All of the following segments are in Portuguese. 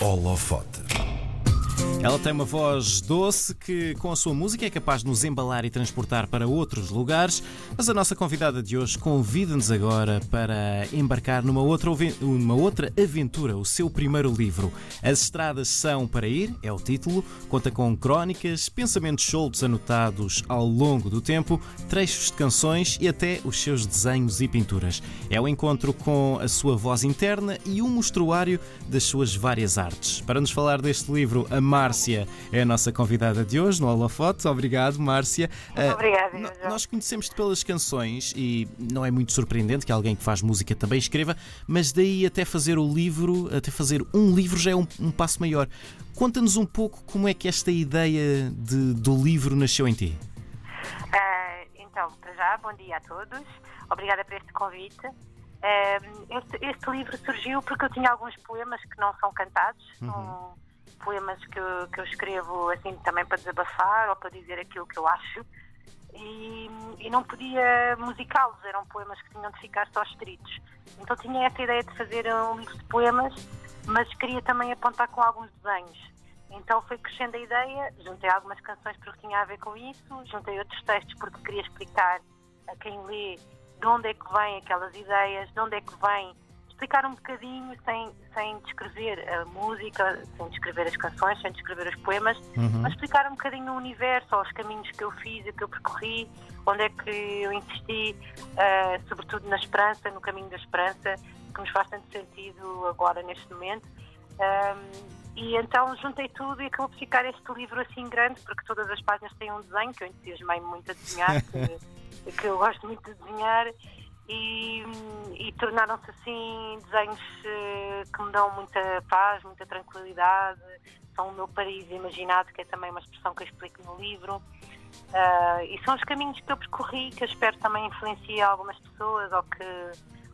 Holofote. Ela tem uma voz doce que, com a sua música, é capaz de nos embalar e transportar para outros lugares. Mas a nossa convidada de hoje convida-nos agora para embarcar numa outra, uma outra aventura, o seu primeiro livro. As Estradas São para Ir, é o título. Conta com crónicas, pensamentos soltos anotados ao longo do tempo, trechos de canções e até os seus desenhos e pinturas. É o encontro com a sua voz interna e um mostruário das suas várias artes. Para nos falar deste livro, a Márcia é a nossa convidada de hoje no Holofote. Obrigado, Márcia. Muito obrigada, Uh, nós conhecemos-te pelas canções e não é muito surpreendente que alguém que faz música também escreva, mas daí até fazer o livro, até fazer um livro já é um, um passo maior. Conta-nos um pouco como é que esta ideia de, do livro nasceu em ti. Uh, então, para já, bom dia a todos. Obrigada por este convite. Uh, este, este, livro surgiu porque eu tinha alguns poemas que não são cantados. Uhum. Um, poemas que eu, que eu escrevo assim também para desabafar ou para dizer aquilo que eu acho e, e não podia musicá-los, eram poemas que tinham de ficar só escritos. Então tinha essa ideia de fazer um livro de poemas, mas queria também apontar com alguns desenhos. Então foi crescendo a ideia, juntei algumas canções porque tinha a ver com isso, juntei outros textos porque queria explicar a quem lê de onde é que vêm aquelas ideias, de onde é que vem explicar um bocadinho, sem, sem descrever a música, sem descrever as canções, sem descrever os poemas, uhum. mas explicar um bocadinho o universo, os caminhos que eu fiz, que eu percorri, onde é que eu insisti, uh, sobretudo na esperança, no caminho da esperança, que nos faz tanto sentido agora, neste momento. Um, e então juntei tudo e acabou por ficar este livro assim grande, porque todas as páginas têm um desenho, que eu entusiasmei muito a desenhar, que, que eu gosto muito de desenhar e, e tornaram-se assim desenhos eh, que me dão muita paz, muita tranquilidade. São o meu paraíso imaginado, que é também uma expressão que eu explico no livro. Uh, e são os caminhos que eu percorri, que eu espero também influenciem algumas pessoas ou que,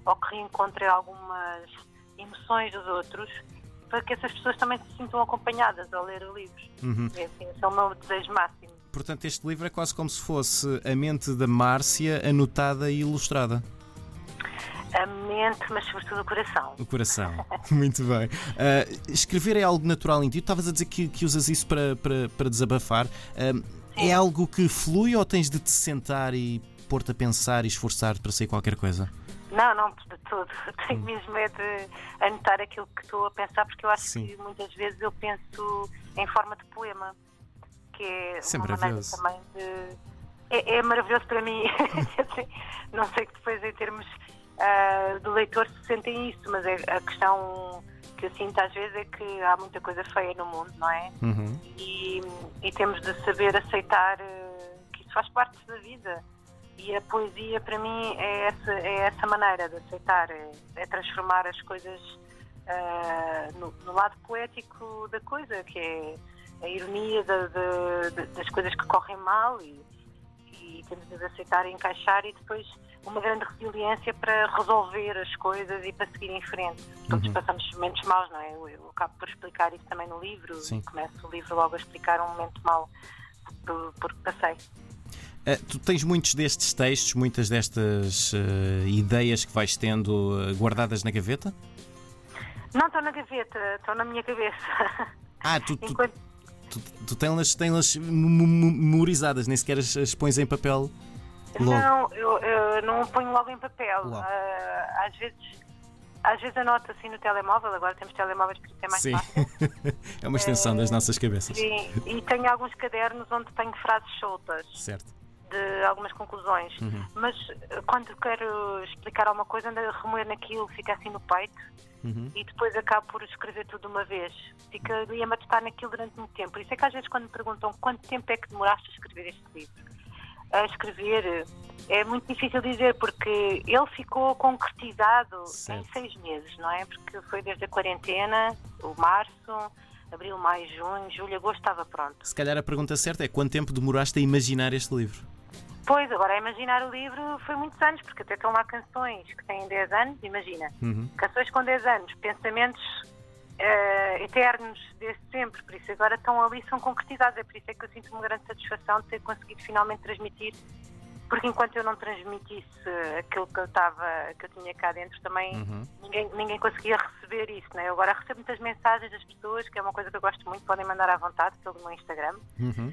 ou que reencontrem algumas emoções dos outros, para que essas pessoas também se sintam acompanhadas ao ler o livro. Uhum. Assim, esse é o meu desejo máximo. Portanto, este livro é quase como se fosse a mente da Márcia anotada e ilustrada a mente, mas sobretudo o coração. O coração, muito bem. Uh, escrever é algo natural em ti. Estavas a dizer que, que usas isso para, para, para desabafar. Uh, é algo que flui ou tens de te sentar e pôr-te a pensar e esforçar-te para sair qualquer coisa? Não, não, de todo. Tenho hum. mesmo é de anotar aquilo que estou a pensar, porque eu acho Sim. que muitas vezes eu penso em forma de poema, que é Isso é uma maneira também de. É, é maravilhoso para mim. não sei que depois, em termos uh, do leitor se sentem isso, mas é, a questão que eu sinto às vezes é que há muita coisa feia no mundo, não é? Uhum. E, e, temos de saber aceitar uh, que isso faz parte da vida. E a poesia, para mim, é essa, é essa maneira de aceitar, é, é transformar as coisas uh, no, no, lado poético da coisa, que é a ironia de, de, de, das coisas que correm mal e, e temos de aceitar e encaixar e depois uma grande resiliência para resolver as coisas e para seguir em frente. Todos uhum. passamos momentos maus, não é? Eu, eu, acabo por explicar isso também no livro. Sim. Começo o livro logo a explicar um momento mau porque passei. Uh, tu tens muitos destes textos, muitas destas uh, ideias que vais tendo uh, guardadas na gaveta? Não, estão na gaveta, estão na minha cabeça. Ah, tu, tu, Enquanto... tu, tu tens-las tens memorizadas, nem sequer as, as pões em papel? Logo. Não, eu, eu, não ponho logo em papel. Uh, às vezes. Às vezes anoto assim no telemóvel, agora temos telemóveis para isso é mais Sim. fácil. é uma extensão uh, das nossas cabeças. Sim, e tenho alguns cadernos onde tenho frases soltas. Certo. De algumas conclusões. Uhum. Mas eh, quando quero explicar alguma coisa, ando a remoer naquilo, fica assim no peito. Uhum. E depois acabo por escrever tudo de uma vez. Fica ali a matutar naquilo durante muito tempo. Por isso é que às vezes quando me perguntam quanto tempo é que demoraste a escrever este livro, a escrever. É muito difícil dizer porque ele ficou concretizado certo. em seis meses, não é? Porque foi desde a quarentena, o março, abril, maio, junho, julho, agosto estava pronto. Se calhar a pergunta certa é quanto tempo demoraste a imaginar este livro? Pois, agora a imaginar o livro foi muitos anos, porque até estão lá canções que têm 10 anos, imagina. Uhum. Canções com 10 anos, pensamentos uh, eternos desde sempre, por isso agora estão ali, são concretizados. É por isso é que eu sinto uma grande satisfação de ter conseguido finalmente transmitir porque enquanto eu não transmitisse aquilo que eu estava, que eu tinha cá dentro, também uhum. ninguém, ninguém conseguia receber isso, né? Eu agora recebo muitas mensagens das pessoas, que é uma coisa que eu gosto muito, podem mandar à vontade pelo meu Instagram. Uhum.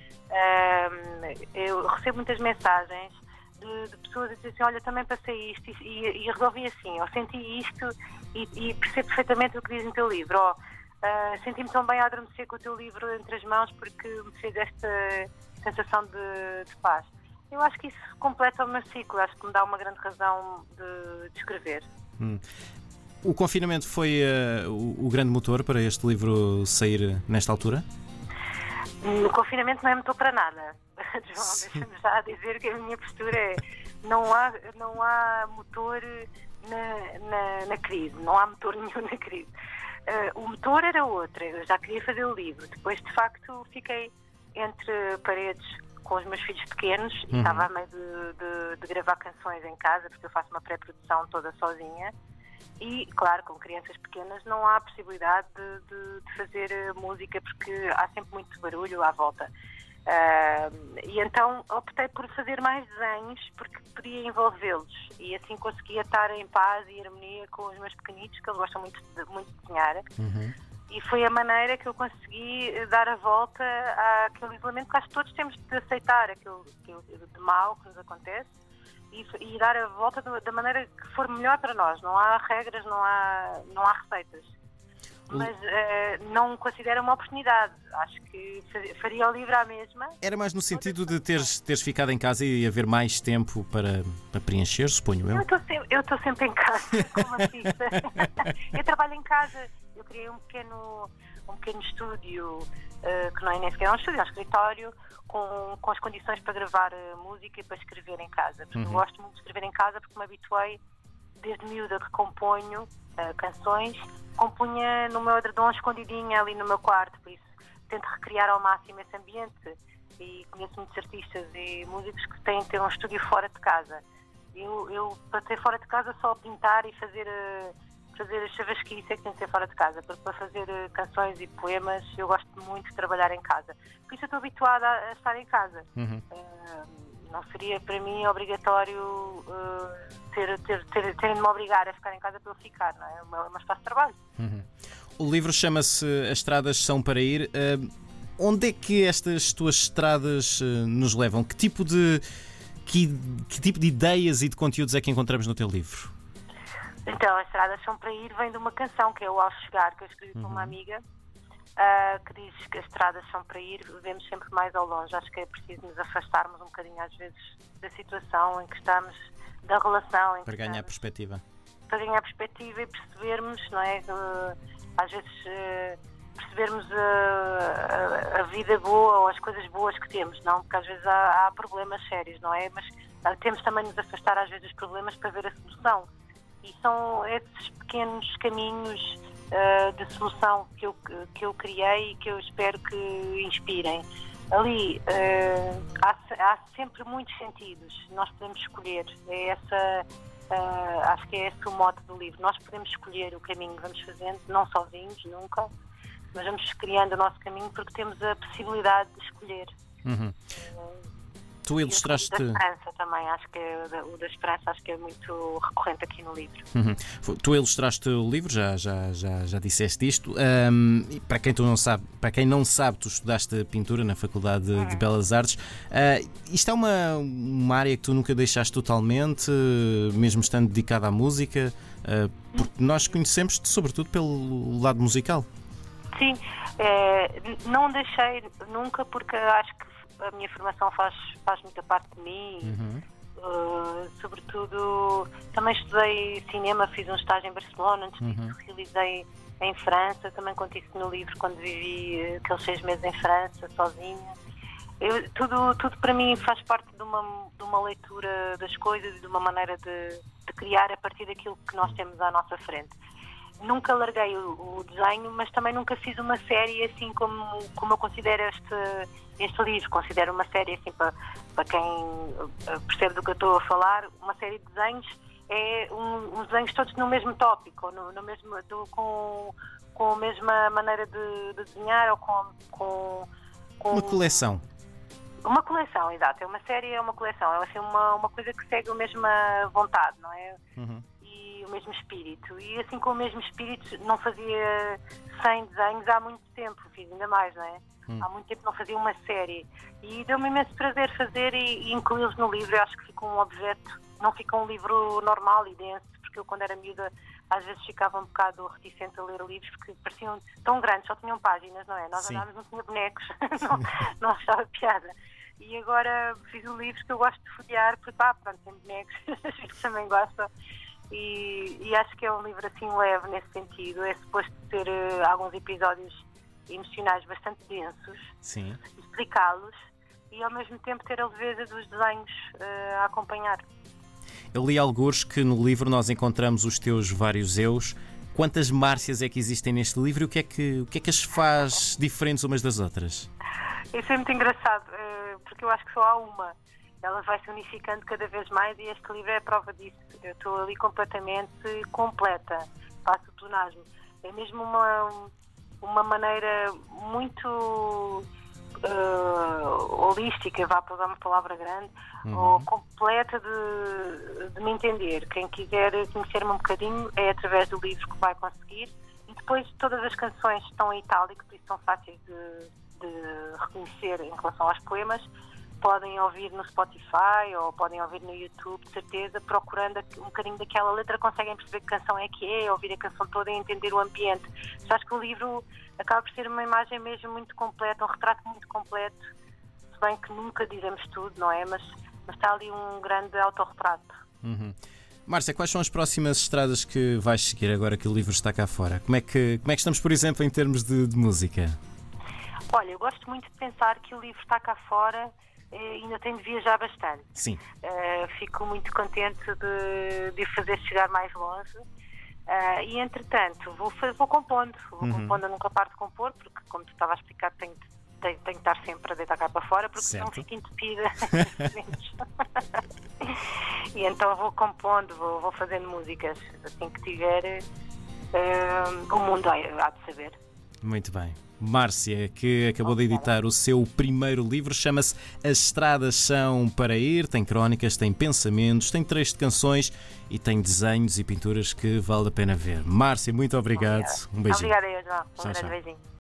eu recebo muitas mensagens de, de, pessoas a dizer assim, olha, também passei isto e, e, e resolvi assim, ou senti isto e, e, percebo perfeitamente o que diz no teu livro, ou uh, senti-me tão bem a adormecer com o teu livro entre as mãos porque me fez esta sensação de, de paz. Eu acho que isso completa o meu ciclo, acho que me dá uma grande razão de, de escrever. Hum. O confinamento foi uh, o, o, grande motor para este livro sair nesta altura? O confinamento não é motor para nada. João, deixa-me já dizer que a minha postura é não há, não há motor na, na, na crise, não há motor nenhum na crise. Uh, o motor era outro, eu já queria fazer o livro. Depois, de facto, fiquei entre paredes com os meus filhos pequenos uhum. e estava a meio de, de, de, gravar canções em casa, porque eu faço uma pré-produção toda sozinha. E, claro, com crianças pequenas não há possibilidade de, de fazer eh, música porque há sempre muito barulho à volta. Uh, e então optei por fazer mais desenhos porque podia envolvê-los e assim conseguia estar em paz e harmonia com os meus pequenitos, que eles gostam muito de, muito de desenhar. Uhum. E foi a maneira que eu consegui dar a volta àquele isolamento que acho que todos temos de aceitar, aquilo, aquilo de mal que nos acontece e, e dar a volta da maneira que for melhor para nós. Não há regras, não há, não há receitas mas uh, não considero uma oportunidade. Acho que faria o livro à mesma. Era mais no sentido de teres, teres ficado em casa e haver mais tempo para, para preencher, suponho eu. Eu estou sempre, em casa, como artista. eu trabalho em casa. Eu criei um pequeno, um pequeno estúdio, uh, que não é nem sequer um estúdio, é um escritório, com, com as condições para gravar uh, música e para escrever em casa. Porque uhum. eu gosto muito de escrever em casa porque me habituei, desde miúda que componho uh, canções, compunha no meu edredom escondidinha ali no meu quarto, por isso tento recriar ao máximo esse ambiente e conheço muitos artistas e músicos que têm de ter um estúdio fora de casa. Eu, eu para ter fora de casa, só pintar e fazer, eh, fazer chavasquice é que tem de ser fora de casa, porque para fazer eh, canções e poemas eu gosto muito de trabalhar em casa. Por isso eu estou habituada a, estar em casa. Uhum. Uh, não seria para mim obrigatório uh, ter, ter, ter, terem de me obrigar a ficar em casa para eu ficar, não é? É uma, espaço de trabalho. Uhum. O livro chama-se As Estradas São para Ir. Uh, onde é que estas tuas estradas uh, nos levam? Que tipo de que, que, tipo de ideias e de conteúdos é que encontramos no teu livro? Então, As Estradas São para Ir vem de uma canção que é o Ao Chegar, que eu escrevi uhum. com uma amiga uh, que diz que as estradas são para ir, vemos sempre mais ao longe. Acho que é preciso nos afastarmos um bocadinho, às vezes, da situação em que estamos, da relação. Em para ganhar estamos, perspectiva. Para ganhar perspectiva e percebermos, não é? Uh, às vezes. Uh, percebermos a, a, a, vida boa ou as coisas boas que temos, não? Porque às vezes há, há problemas sérios, não é? Mas uh, temos também de nos afastar às vezes dos problemas para ver a solução. E são esses pequenos caminhos uh, de solução que eu, que eu criei e que eu espero que inspirem. Ali uh, há, há, sempre muitos sentidos, nós podemos escolher. É essa, uh, acho que é esse o mote do livro. Nós podemos escolher o caminho que vamos fazendo, não sozinhos, nunca, mas vamos criando o nosso caminho porque temos a possibilidade de escolher. Uhum. Tu ilustraste. O da esperança também, acho que é, o da esperança acho que é muito recorrente aqui no livro. Uhum. Tu ilustraste o livro, já, já, já, já disseste isto. Um, para quem tu não sabe, para quem não sabe, tu estudaste pintura na Faculdade de, uhum. de Belas Artes. Uh, isto é uma, uma área que tu nunca deixaste totalmente, mesmo estando dedicada à música, uh, porque nós conhecemos-te sobretudo pelo lado musical. Sim, é, não deixei nunca porque acho que a minha formação faz, faz muita parte de mim. Uhum. Uh, sobretudo, também estudei cinema, fiz um estágio em Barcelona, antes disso uhum. realizei em França, também conto isso no livro quando vivi uh, aqueles seis meses em França, sozinha. Eu, tudo, tudo para mim faz parte de uma, de uma leitura das coisas e de uma maneira de, de criar a partir daquilo que nós temos à nossa frente nunca larguei o, o, desenho, mas também nunca fiz uma série assim como, como eu considero este, este livro. Considero uma série assim para, para quem eh, percebe do que eu estou a falar, uma série de desenhos é um, uns desenhos todos no mesmo tópico, no, no mesmo, do, com, com a mesma maneira de, de desenhar ou com, com, com uma coleção. Uma coleção, exato. É uma série, é uma coleção. É assim, uma, uma coisa que segue a mesma vontade, não é? Uhum. Mesmo espírito. E assim com o mesmo espírito não fazia 100 desenhos há muito tempo, fiz ainda mais, não é? Uhum. Há muito tempo não fazia uma série. E deu-me imenso prazer fazer e, e incluí-los no livro. Eu acho que fica um objeto, não fica um livro normal e denso, porque eu quando era miúda às vezes ficava um bocado reticente a ler livros porque pareciam tão grandes, só tinham páginas, não é? Nós andávamos, não tinha bonecos, não, não achava piada. E agora fiz um livro que eu gosto de folhear, porque pá, pronto, tem bonecos, as filhos também gostam. E, e, acho que é um livro assim leve nesse sentido. É suposto ter uh, alguns episódios emocionais bastante densos, Sim. explicá-los e ao mesmo tempo ter a leveza dos desenhos uh, a acompanhar. Eu li alguns que no livro nós encontramos os teus vários eus. Quantas Márcias é que existem neste livro e o que é que, o que, é que as faz diferentes umas das outras? Isso é muito engraçado, eh, porque eu acho que só há uma. Ela vai se unificando cada vez mais e este livro é a prova disso. Eu estou ali completamente completa, faço o tonagem. É mesmo uma, uma maneira muito uh, holística, vá para usar uma palavra grande, uhum. ou completa de, de, me entender. Quem quiser conhecer-me um bocadinho é através do livro que vai conseguir. E depois todas as canções estão em itálico, por isso são fáceis de, de reconhecer em relação aos poemas podem ouvir no Spotify ou podem ouvir no YouTube, de certeza, procurando um bocadinho daquela letra, conseguem perceber que canção é que é, ouvir a canção toda e entender o ambiente. Já acho que o livro acaba por ser uma imagem mesmo muito completa, um retrato muito completo, se bem que nunca dizemos tudo, não é? Mas, mas está ali um grande autorretrato. Uhum. Márcia, quais são as próximas estradas que vais seguir agora que o livro está cá fora? Como é que, como é que estamos, por exemplo, em termos de, de música? Olha, eu gosto muito de pensar que o livro está cá fora ainda tenho de viajar bastante. Sim. Uh, fico muito contente de, de fazer chegar mais longe. Uh, e entretanto, vou, vou compondo, vou uhum. compondo, eu nunca paro de compor, porque como tu estava a explicar, tenho, tenho, tenho que estar sempre a deitar cá para fora, porque certo. não fico entupida. e então vou compondo, vou, vou fazendo músicas, assim que tiver, uh, o mundo há de saber. Muito bem. Márcia, que acabou de editar o seu primeiro livro, chama-se As Estradas São para Ir. Tem crónicas, tem pensamentos, tem trechos de canções e tem desenhos e pinturas que vale a pena ver. Márcia, muito obrigado. Um beijinho. Obrigada, João. Um grande beijinho.